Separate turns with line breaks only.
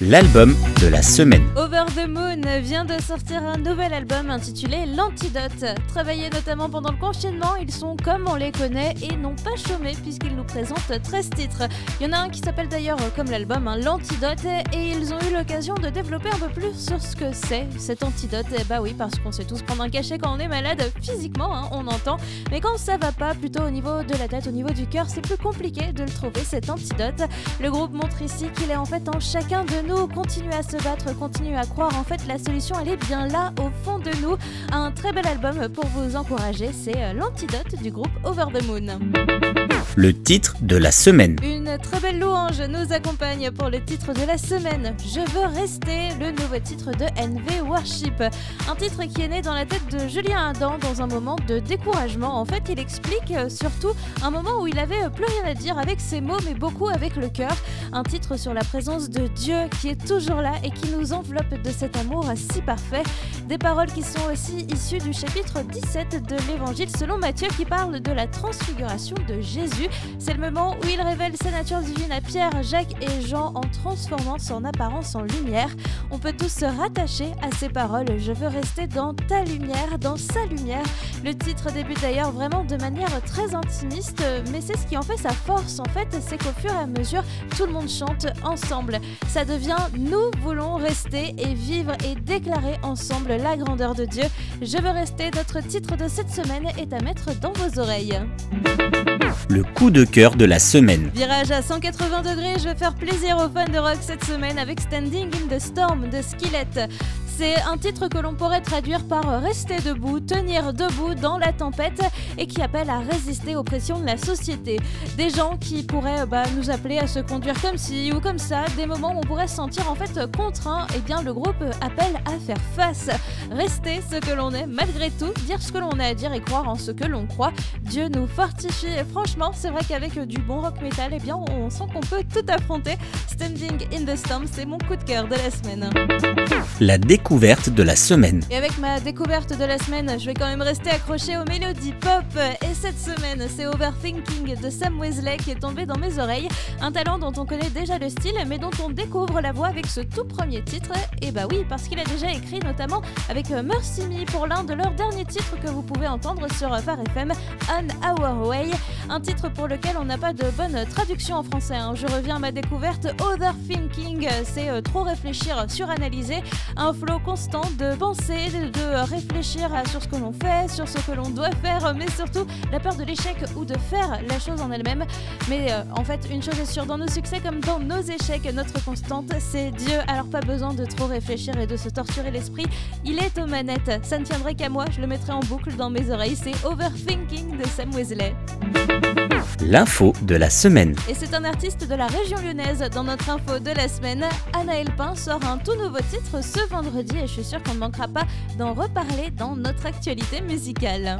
L'album de la semaine.
Over the Moon vient de sortir un nouvel album intitulé L'Antidote. Travaillés notamment pendant le confinement, ils sont comme on les connaît et n'ont pas chômé puisqu'ils nous présentent 13 titres. Il y en a un qui s'appelle d'ailleurs comme l'album hein, L'Antidote et ils ont eu l'occasion de développer un peu plus sur ce que c'est cet antidote. Et bah oui, parce qu'on sait tous prendre un cachet quand on est malade physiquement, hein, on entend. Mais quand ça va pas, plutôt au niveau de la tête, au niveau du cœur, c'est plus compliqué de le trouver cet antidote. Le groupe montre ici qu'il est en fait en chacun de nous. Continue à se battre, continue à croire. En fait, la solution, elle est bien là, au fond de nous. Un très bel album pour vous encourager. C'est euh, l'antidote du groupe Over the Moon.
Le titre de la semaine.
Une très belle louange nous accompagne pour le titre de la semaine. Je veux rester, le nouveau titre de NV Worship. Un titre qui est né dans la tête de Julien Adam dans un moment de découragement. En fait, il explique euh, surtout un moment où il avait plus rien à dire avec ses mots, mais beaucoup avec le cœur. Un titre sur la présence de Dieu qui est toujours là et qui nous enveloppe de cet amour si parfait. Des paroles qui sont aussi issues du chapitre 17 de l'Évangile selon Matthieu qui parle de la transfiguration de Jésus. C'est le moment où il révèle sa nature divine à Pierre, Jacques et Jean en transformant son apparence en lumière. On peut tous se rattacher à ces paroles. Je veux rester dans ta lumière, dans sa lumière. Le titre débute d'ailleurs vraiment de manière très intimiste, mais c'est ce qui en fait sa force en fait, c'est qu'au fur et à mesure, tout le monde chante ensemble. Ça devient nous voulons rester et vivre et déclarer ensemble la grandeur de Dieu. Je veux rester, notre titre de cette semaine est à mettre dans vos oreilles.
Le coup de cœur de la semaine.
Virage à 180 degrés, je vais faire plaisir aux fans de rock cette semaine avec Standing in the Storm de Skillet. C'est un titre que l'on pourrait traduire par rester debout, tenir debout dans la tempête et qui appelle à résister aux pressions de la société. Des gens qui pourraient bah, nous appeler à se conduire comme ci ou comme ça, des moments où on pourrait se sentir en fait contraint, et eh bien le groupe appelle à faire face. Rester ce que l'on est malgré tout, dire ce que l'on a à dire et croire en ce que l'on croit. Dieu nous fortifie et franchement, c'est vrai qu'avec du bon rock metal, et eh bien on sent qu'on peut tout affronter. Standing in the Storm, c'est mon coup de cœur de la semaine.
La découverte de la semaine.
Et avec ma découverte de la semaine, je vais quand même rester accroché aux mélodies pop. Et cette semaine, c'est Overthinking de Sam Wesley qui est tombé dans mes oreilles. Un talent dont on connaît déjà le style, mais dont on découvre la voix avec ce tout premier titre. Et bah oui, parce qu'il a déjà écrit notamment avec Mercy Me pour l'un de leurs derniers titres que vous pouvez entendre sur Phare FM, On Our Way. Un titre pour lequel on n'a pas de bonne traduction en français. Hein. Je reviens à ma découverte. Overthinking, c'est euh, trop réfléchir, suranalyser un flot constant de penser, de réfléchir sur ce que l'on fait, sur ce que l'on doit faire, mais surtout la peur de l'échec ou de faire la chose en elle-même. Mais euh, en fait, une chose est sûre, dans nos succès comme dans nos échecs, notre constante, c'est Dieu. Alors pas besoin de trop réfléchir et de se torturer l'esprit. Il est aux manettes. Ça ne tiendrait qu'à moi, je le mettrai en boucle dans mes oreilles. C'est Overthinking de Sam Wesley.
L'info de la semaine.
Et c'est un artiste de la région lyonnaise. Dans notre info de la semaine, Anna Elpin sort un tout nouveau titre ce et je suis sûre qu'on ne manquera pas d'en reparler dans notre actualité musicale.